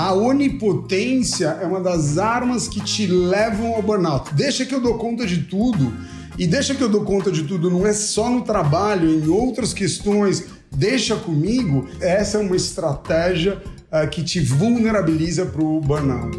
A onipotência é uma das armas que te levam ao burnout. Deixa que eu dou conta de tudo. E deixa que eu dou conta de tudo, não é só no trabalho, em outras questões. Deixa comigo. Essa é uma estratégia uh, que te vulnerabiliza para o burnout.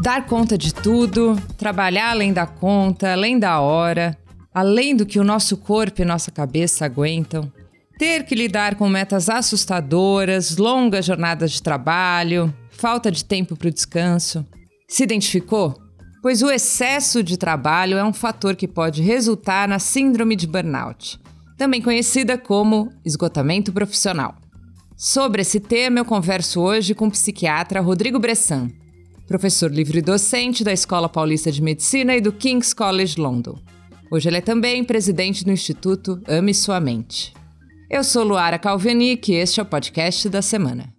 Dar conta de tudo, trabalhar além da conta, além da hora, além do que o nosso corpo e nossa cabeça aguentam ter que lidar com metas assustadoras, longas jornadas de trabalho, falta de tempo para o descanso. Se identificou? Pois o excesso de trabalho é um fator que pode resultar na síndrome de burnout, também conhecida como esgotamento profissional. Sobre esse tema, eu converso hoje com o psiquiatra Rodrigo Bressan, professor livre docente da Escola Paulista de Medicina e do King's College London. Hoje ele é também presidente do Instituto Ame Sua Mente. Eu sou Luara Calvenic e este é o podcast da semana.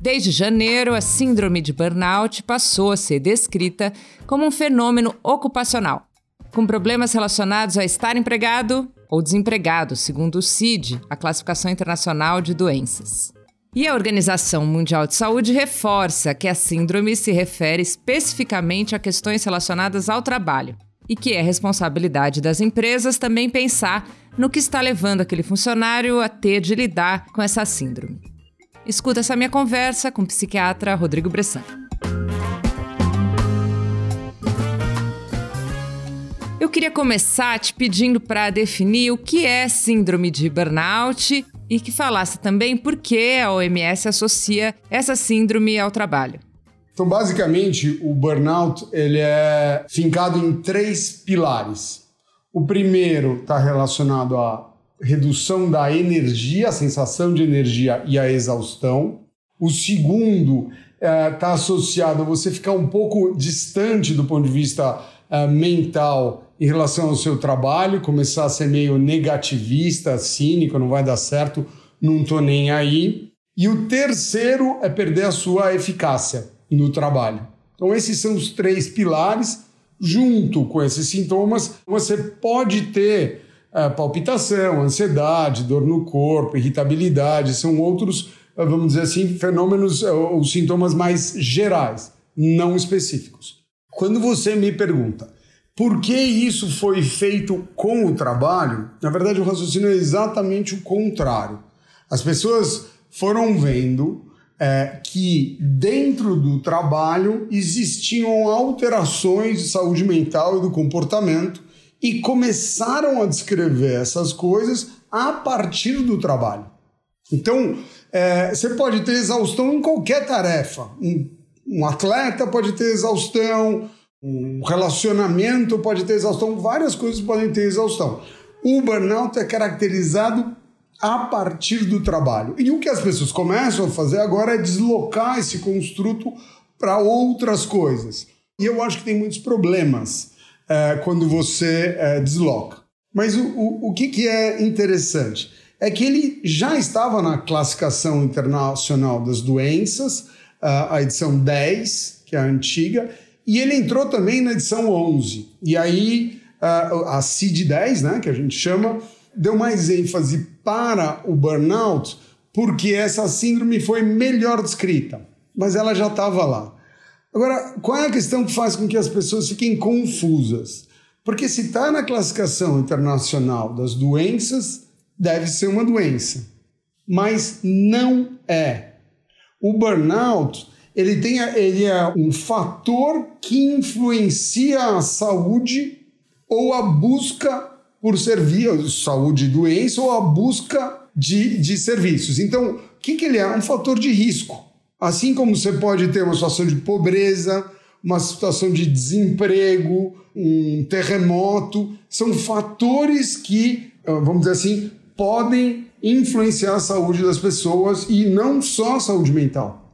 Desde janeiro, a síndrome de burnout passou a ser descrita como um fenômeno ocupacional, com problemas relacionados a estar empregado ou desempregado, segundo o CID, a Classificação Internacional de Doenças. E a Organização Mundial de Saúde reforça que a síndrome se refere especificamente a questões relacionadas ao trabalho, e que é responsabilidade das empresas também pensar no que está levando aquele funcionário a ter de lidar com essa síndrome. Escuta essa minha conversa com o psiquiatra Rodrigo Bressan. Eu queria começar te pedindo para definir o que é síndrome de burnout e que falasse também por que a OMS associa essa síndrome ao trabalho. Então, basicamente, o burnout ele é fincado em três pilares. O primeiro está relacionado à redução da energia, a sensação de energia e a exaustão. O segundo está é, tá associado a você ficar um pouco distante do ponto de vista é, mental em relação ao seu trabalho, começar a ser meio negativista, cínico, não vai dar certo, não estou nem aí. E o terceiro é perder a sua eficácia no trabalho. Então, esses são os três pilares. Junto com esses sintomas, você pode ter uh, palpitação, ansiedade, dor no corpo, irritabilidade, são outros, uh, vamos dizer assim, fenômenos uh, ou sintomas mais gerais, não específicos. Quando você me pergunta por que isso foi feito com o trabalho, na verdade o raciocínio é exatamente o contrário. As pessoas foram vendo é, que dentro do trabalho existiam alterações de saúde mental e do comportamento e começaram a descrever essas coisas a partir do trabalho. Então, é, você pode ter exaustão em qualquer tarefa. Um, um atleta pode ter exaustão, um relacionamento pode ter exaustão, várias coisas podem ter exaustão. O burnout é caracterizado a partir do trabalho. E o que as pessoas começam a fazer agora é deslocar esse construto para outras coisas. E eu acho que tem muitos problemas é, quando você é, desloca. Mas o, o, o que, que é interessante? É que ele já estava na classificação internacional das doenças, a edição 10, que é a antiga, e ele entrou também na edição 11. E aí a CID-10, né, que a gente chama, deu mais ênfase para o burnout porque essa síndrome foi melhor descrita, mas ela já estava lá. Agora, qual é a questão que faz com que as pessoas fiquem confusas? Porque se está na classificação internacional das doenças, deve ser uma doença, mas não é. O burnout ele, tem, ele é um fator que influencia a saúde ou a busca por servir saúde e doença ou a busca de, de serviços. Então, o que, que ele é? Um fator de risco. Assim como você pode ter uma situação de pobreza, uma situação de desemprego, um terremoto, são fatores que, ah, vamos dizer assim, podem influenciar a saúde das pessoas e não só a saúde mental.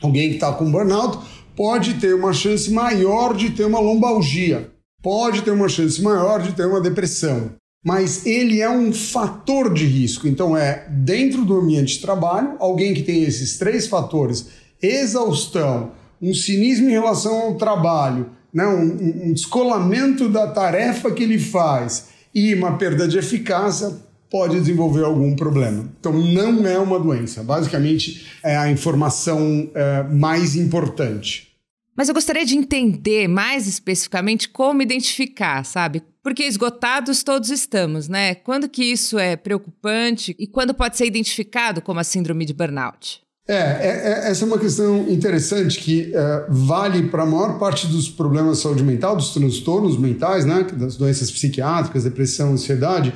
Alguém que está com burnout pode ter uma chance maior de ter uma lombalgia pode ter uma chance maior de ter uma depressão. Mas ele é um fator de risco. Então, é dentro do ambiente de trabalho, alguém que tem esses três fatores: exaustão, um cinismo em relação ao trabalho, né? um, um descolamento da tarefa que ele faz e uma perda de eficácia pode desenvolver algum problema. Então, não é uma doença. Basicamente, é a informação é, mais importante. Mas eu gostaria de entender mais especificamente como identificar, sabe? Porque esgotados todos estamos, né? Quando que isso é preocupante e quando pode ser identificado como a síndrome de burnout? É, é, é essa é uma questão interessante que é, vale para a maior parte dos problemas de saúde mental, dos transtornos mentais, né? Das doenças psiquiátricas, depressão, ansiedade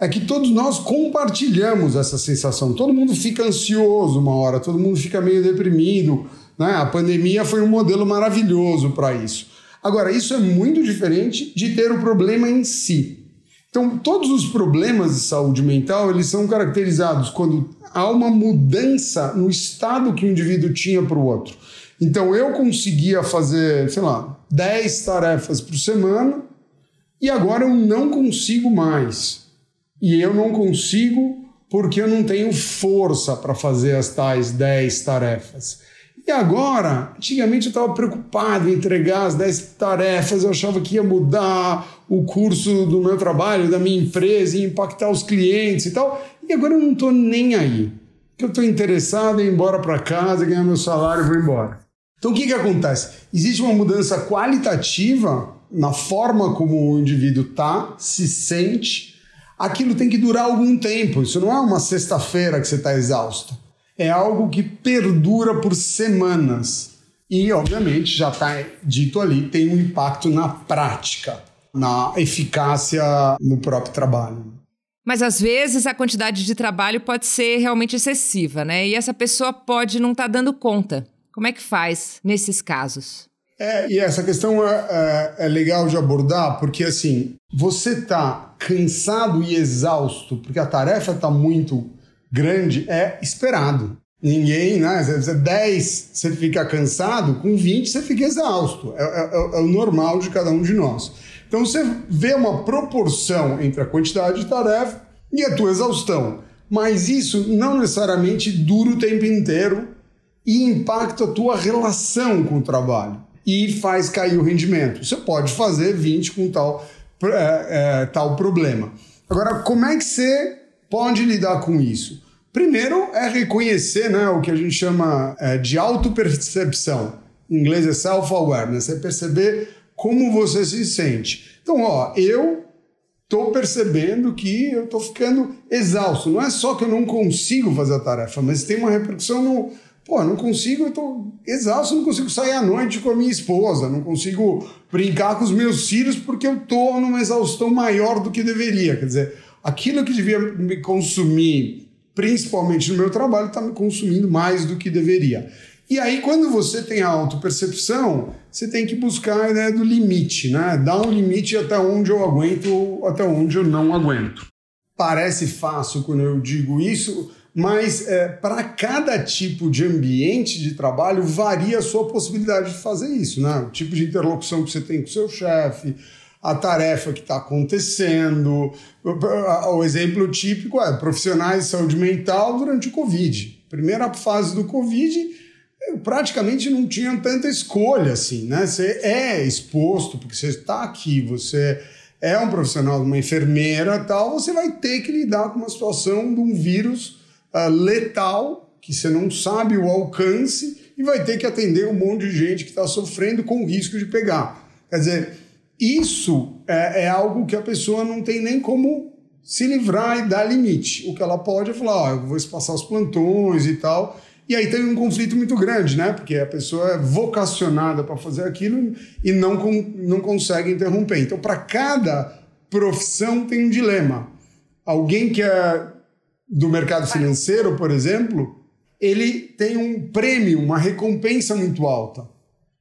é que todos nós compartilhamos essa sensação. Todo mundo fica ansioso uma hora, todo mundo fica meio deprimido. Né? A pandemia foi um modelo maravilhoso para isso. Agora, isso é muito diferente de ter o problema em si. Então, todos os problemas de saúde mental, eles são caracterizados quando há uma mudança no estado que o indivíduo tinha para o outro. Então, eu conseguia fazer, sei lá, 10 tarefas por semana e agora eu não consigo mais. E eu não consigo porque eu não tenho força para fazer as tais 10 tarefas. E agora, antigamente eu estava preocupado em entregar as 10 tarefas, eu achava que ia mudar o curso do meu trabalho, da minha empresa, ia impactar os clientes e tal. E agora eu não estou nem aí. Porque eu estou interessado em ir embora para casa, ganhar meu salário e vou embora. Então o que, que acontece? Existe uma mudança qualitativa na forma como o indivíduo está, se sente aquilo tem que durar algum tempo. Isso não é uma sexta-feira que você está exausto. É algo que perdura por semanas. E, obviamente, já está dito ali, tem um impacto na prática, na eficácia no próprio trabalho. Mas às vezes a quantidade de trabalho pode ser realmente excessiva, né? E essa pessoa pode não estar tá dando conta. Como é que faz nesses casos? É, e essa questão é, é, é, legal de abordar, porque assim, você tá cansado e exausto, porque a tarefa tá muito grande, é esperado. Ninguém, né? Se 10 você fica cansado, com 20 você fica exausto. É, é, é, é, o normal de cada um de nós. Então você vê uma proporção entre a quantidade de tarefa e a tua exaustão. Mas isso não necessariamente dura o tempo inteiro e impacta a tua relação com o trabalho e faz cair o rendimento. Você pode fazer 20 com tal, é, é, tal problema. Agora, como é que você pode lidar com isso? Primeiro é reconhecer né, o que a gente chama é, de autopercepção. Em inglês é self-awareness, é perceber como você se sente. Então, ó, eu estou percebendo que eu estou ficando exausto. Não é só que eu não consigo fazer a tarefa, mas tem uma repercussão no, Pô, não consigo, eu tô exausto, não consigo sair à noite com a minha esposa, não consigo brincar com os meus filhos porque eu tô numa exaustão maior do que deveria. Quer dizer, aquilo que devia me consumir, principalmente no meu trabalho, está me consumindo mais do que deveria. E aí, quando você tem a autopercepção, você tem que buscar a ideia do limite, né? Dar um limite até onde eu aguento, até onde eu não aguento. Parece fácil quando eu digo isso, mas é, para cada tipo de ambiente de trabalho varia a sua possibilidade de fazer isso, né? O tipo de interlocução que você tem com o seu chefe, a tarefa que está acontecendo. O exemplo típico é profissionais de saúde mental durante o Covid. Primeira fase do Covid, praticamente não tinha tanta escolha assim, né? Você é exposto, porque você está aqui, você é um profissional, uma enfermeira tal, você vai ter que lidar com uma situação de um vírus uh, letal, que você não sabe o alcance, e vai ter que atender um monte de gente que está sofrendo com o risco de pegar. Quer dizer, isso é, é, algo que a pessoa não tem nem como se livrar e dar limite. O que ela pode é falar, ó, eu vou espaçar os plantões e tal. E aí tem um conflito muito grande, né? Porque a pessoa é vocacionada para fazer aquilo e não, não consegue interromper. Então, para cada profissão tem um dilema. Alguém que é do mercado financeiro, por exemplo, ele tem um prêmio, uma recompensa muito alta.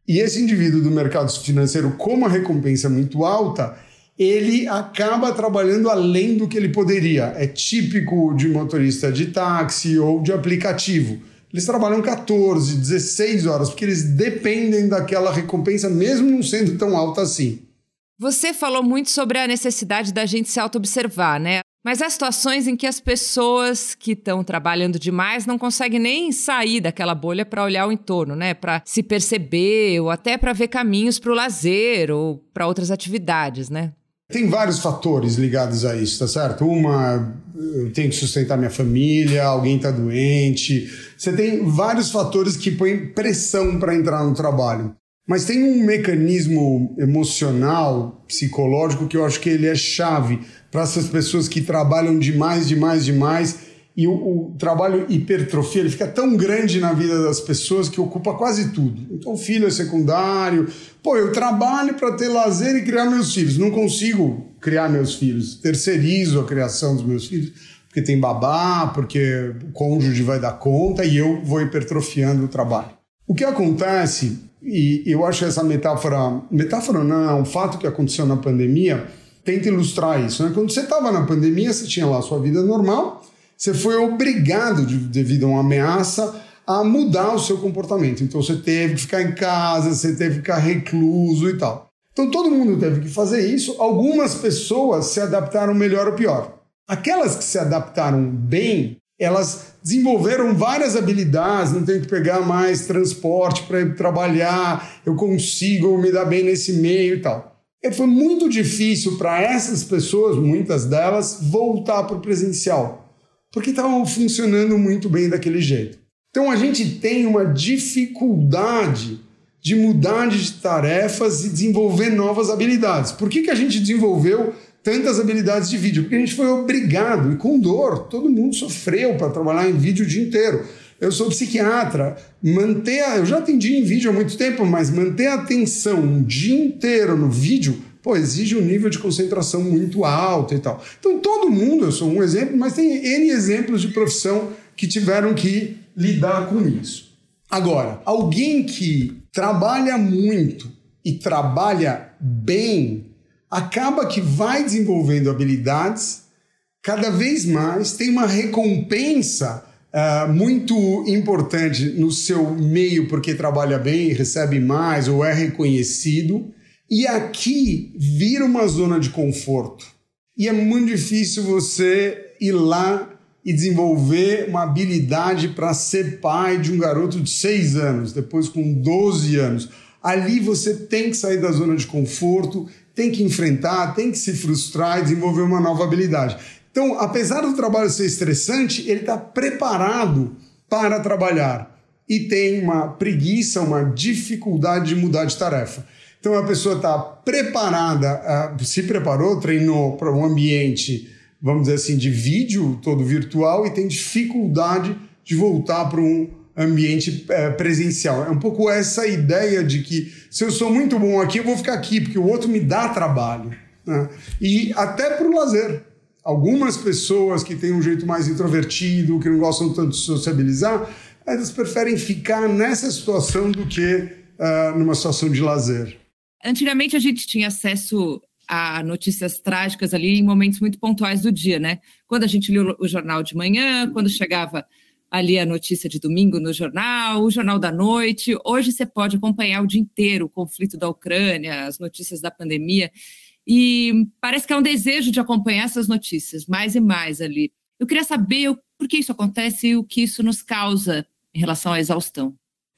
E esse indivíduo do mercado financeiro, com uma recompensa muito alta, ele acaba trabalhando além do que ele poderia. É típico de motorista de táxi ou de aplicativo. Eles trabalham 14, 16 horas, porque eles dependem daquela recompensa, mesmo não sendo tão alta assim. Você falou muito sobre a necessidade da gente se auto-observar, né? Mas há situações em que as pessoas que estão trabalhando demais não conseguem nem sair daquela bolha para olhar o entorno, né? Para se perceber ou até para ver caminhos para o lazer ou para outras atividades, né? Tem vários fatores ligados a isso, tá certo? Uma, eu tenho que sustentar minha família, alguém está doente. Você tem vários fatores que põem pressão para entrar no trabalho. Mas tem um mecanismo emocional, psicológico, que eu acho que ele é chave para essas pessoas que trabalham demais, demais, demais e o, o, trabalho hipertrofia ele fica tão grande na vida das pessoas que ocupa quase tudo. Então, o filho é secundário. Pô, eu trabalho para ter lazer e criar meus filhos. Não consigo criar meus filhos. Terceirizo a criação dos meus filhos, porque tem babá, porque o cônjuge vai dar conta e eu vou hipertrofiando o trabalho. O que acontece, e eu acho essa metáfora, metáfora não, é um fato que aconteceu na pandemia, tenta ilustrar isso. Né? Quando você estava na pandemia, você tinha lá a sua vida normal você foi obrigado, de, devido a uma ameaça, a mudar o seu comportamento. Então você teve que ficar em casa, você teve que ficar recluso e tal. Então todo mundo teve que fazer isso. Algumas pessoas se adaptaram melhor ou pior. Aquelas que se adaptaram bem, elas desenvolveram várias habilidades, não tenho que pegar mais transporte para trabalhar, eu consigo me dar bem nesse meio e tal. E foi muito difícil para essas pessoas, muitas delas, voltar para o presencial porque estavam funcionando muito bem daquele jeito. Então a gente tem uma dificuldade de mudar de tarefas e desenvolver novas habilidades. Por que, que a gente desenvolveu tantas habilidades de vídeo? Porque a gente foi obrigado, e com dor, todo mundo sofreu para trabalhar em vídeo o dia inteiro. Eu sou psiquiatra, manter a, eu já atendi em vídeo há muito tempo, mas manter a atenção um dia inteiro no vídeo pô, exige um nível de concentração muito alto e tal. Então, todo mundo, eu sou um exemplo, mas tem N exemplos de profissão que tiveram que lidar com isso. Agora, alguém que trabalha muito e trabalha bem, acaba que vai desenvolvendo habilidades cada vez mais, tem uma recompensa uh, muito importante no seu meio porque trabalha bem, recebe mais ou é reconhecido. E aqui vira uma zona de conforto. E é muito difícil você ir lá e desenvolver uma habilidade para ser pai de um garoto de 6 anos, depois com 12 anos. Ali você tem que sair da zona de conforto, tem que enfrentar, tem que se frustrar e desenvolver uma nova habilidade. Então, apesar do trabalho ser estressante, ele está preparado para trabalhar e tem uma preguiça, uma dificuldade de mudar de tarefa. Então a pessoa está preparada, se preparou, treinou para um ambiente, vamos dizer assim, de vídeo todo virtual e tem dificuldade de voltar para um ambiente é, presencial. É um pouco essa ideia de que se eu sou muito bom aqui, eu vou ficar aqui, porque o outro me dá trabalho. Né? E até para o lazer. Algumas pessoas que têm um jeito mais introvertido, que não gostam tanto de sociabilizar, elas preferem ficar nessa situação do que uh, numa situação de lazer. Antigamente a gente tinha acesso a notícias trágicas ali em momentos muito pontuais do dia, né? Quando a gente lia o jornal de manhã, quando chegava ali a notícia de domingo no jornal, o jornal da noite. Hoje você pode acompanhar o dia inteiro o conflito da Ucrânia, as notícias da pandemia. E parece que é um desejo de acompanhar essas notícias mais e mais ali. Eu queria saber por que isso acontece e o que isso nos causa em relação à exaustão.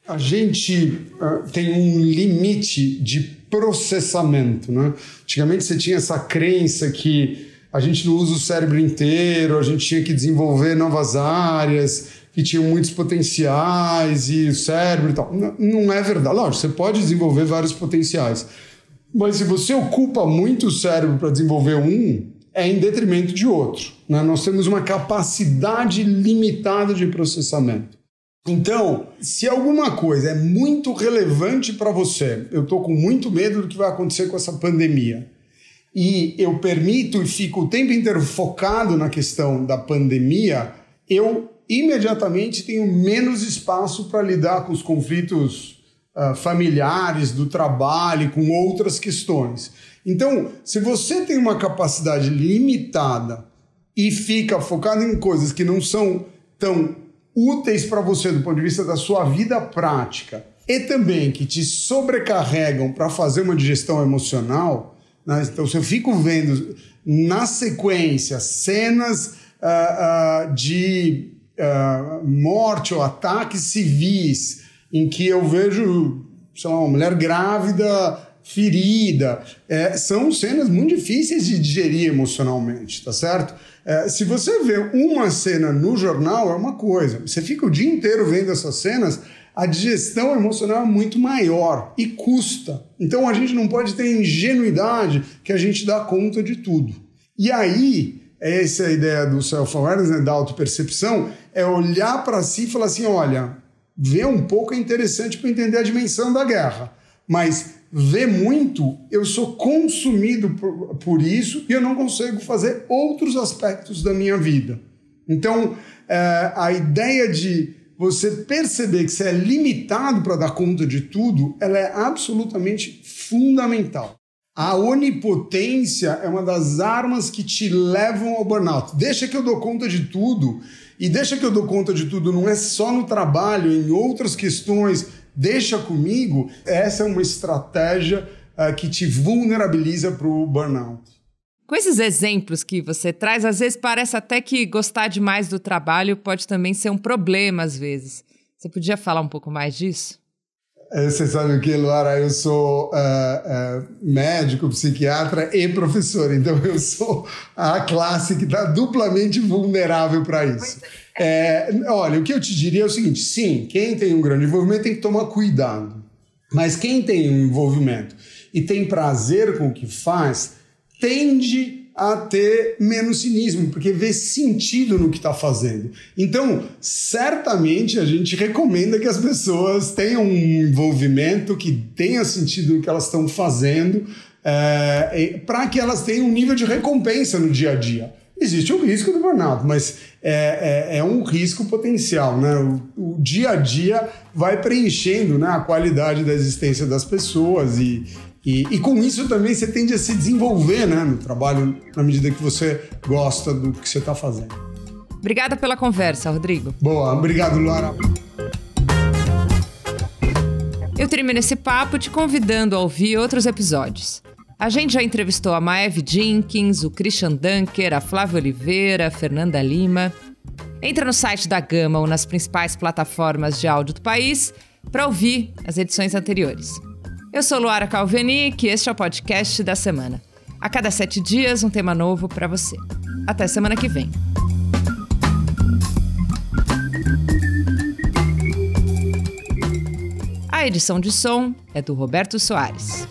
A gente uh, tem um limite de processamento. Né? Antigamente você tinha essa crença que a gente não usa o cérebro inteiro, a gente tinha que desenvolver novas áreas que tinham muitos potenciais e o cérebro e tal. Não, não é verdade. Lógico, você pode desenvolver vários potenciais. Mas se você ocupa muito o cérebro para desenvolver um, é em detrimento de outro. Né? Nós temos uma capacidade limitada de processamento. Então, se alguma coisa é muito relevante para você, eu estou com muito medo do que vai acontecer com essa pandemia, e eu permito e fico o tempo inteiro focado na questão da pandemia, eu imediatamente tenho menos espaço para lidar com os conflitos uh, familiares, do trabalho, com outras questões. Então, se você tem uma capacidade limitada e fica focado em coisas que não são tão úteis para você do ponto de vista da sua vida prática e também que te sobrecarregam para fazer uma digestão emocional, né? então se eu fico vendo na sequência cenas uh, uh, de uh, morte ou ataques civis em que eu vejo sei lá, uma mulher grávida ferida. É, são cenas muito difíceis de digerir emocionalmente, tá certo? É, se você vê uma cena no jornal, é uma coisa. Você fica o dia inteiro vendo essas cenas, a digestão emocional é muito maior e custa. Então a gente não pode ter ingenuidade que a gente dá conta de tudo. E aí, essa é a ideia do self-awareness, né, da autopercepção, é olhar para si e falar assim: olha, ver um pouco é interessante para entender a dimensão da guerra, mas ver muito, eu sou consumido por, por isso e eu não consigo fazer outros aspectos da minha vida. Então, é, a ideia de você perceber que você é limitado para dar conta de tudo, ela é absolutamente fundamental. A onipotência é uma das armas que te levam ao burnout. Deixa que eu dou conta de tudo, e deixa que eu dou conta de tudo, não é só no trabalho, em outras questões, deixa comigo. Essa é uma estratégia uh, que te vulnerabiliza para o burnout. Com esses exemplos que você traz, às vezes parece até que gostar demais do trabalho pode também ser um problema, às vezes. Você podia falar um pouco mais disso? Você sabe o que, Luara? Eu sou uh, uh, médico, psiquiatra e professor, então eu sou a classe que está duplamente vulnerável para isso. É. é, olha, o que eu te diria é o seguinte: sim, quem tem um grande envolvimento tem que tomar cuidado, mas quem tem um envolvimento e tem prazer com o que faz, tende a ter menos cinismo, porque vê sentido no que está fazendo. Então, certamente a gente recomenda que as pessoas tenham um envolvimento que tenha sentido no que elas estão fazendo, é, para que elas tenham um nível de recompensa no dia a dia. Existe o risco do burnout, mas é, é, é um risco potencial. Né? O, o, dia a dia vai preenchendo né, a qualidade da existência das pessoas e, e, e, com isso também você tende a se desenvolver né, no trabalho na medida que você gosta do que você está fazendo. Obrigada pela conversa, Rodrigo. Boa, obrigado, Laura. Eu termino esse papo te convidando a ouvir outros episódios. A gente já entrevistou a Maeve Jenkins, o Christian Dunker, a Flávia Oliveira, a Fernanda Lima. Entra no site da Gama ou nas principais plataformas de áudio do país para ouvir as edições anteriores. Eu sou Luara Calveni e este é o podcast da semana. A cada sete dias, um tema novo para você. Até semana que vem. A edição de som é do Roberto Soares.